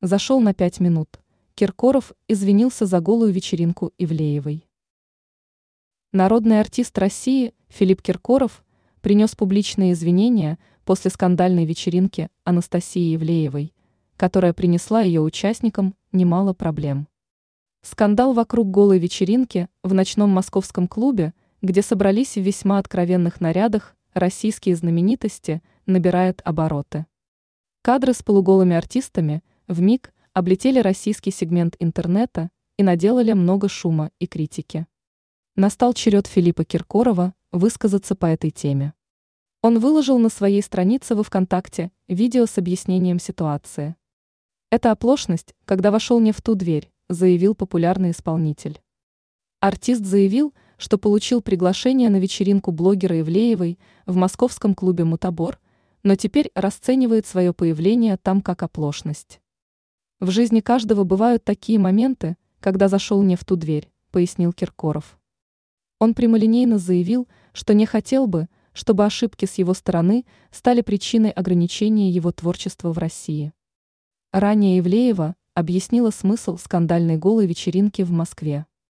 Зашел на пять минут. Киркоров извинился за голую вечеринку Ивлеевой. Народный артист России Филипп Киркоров принес публичные извинения после скандальной вечеринки Анастасии Ивлеевой, которая принесла ее участникам немало проблем. Скандал вокруг голой вечеринки в ночном московском клубе, где собрались в весьма откровенных нарядах российские знаменитости, набирает обороты. Кадры с полуголыми артистами в миг облетели российский сегмент интернета и наделали много шума и критики. Настал черед Филиппа Киркорова высказаться по этой теме. Он выложил на своей странице во ВКонтакте видео с объяснением ситуации. Это оплошность, когда вошел не в ту дверь, заявил популярный исполнитель. Артист заявил, что получил приглашение на вечеринку блогера Ивлеевой в московском клубе «Мутабор», но теперь расценивает свое появление там как оплошность. В жизни каждого бывают такие моменты, когда зашел не в ту дверь, пояснил Киркоров. Он прямолинейно заявил, что не хотел бы, чтобы ошибки с его стороны стали причиной ограничения его творчества в России. Ранее Ивлеева объяснила смысл скандальной голой вечеринки в Москве.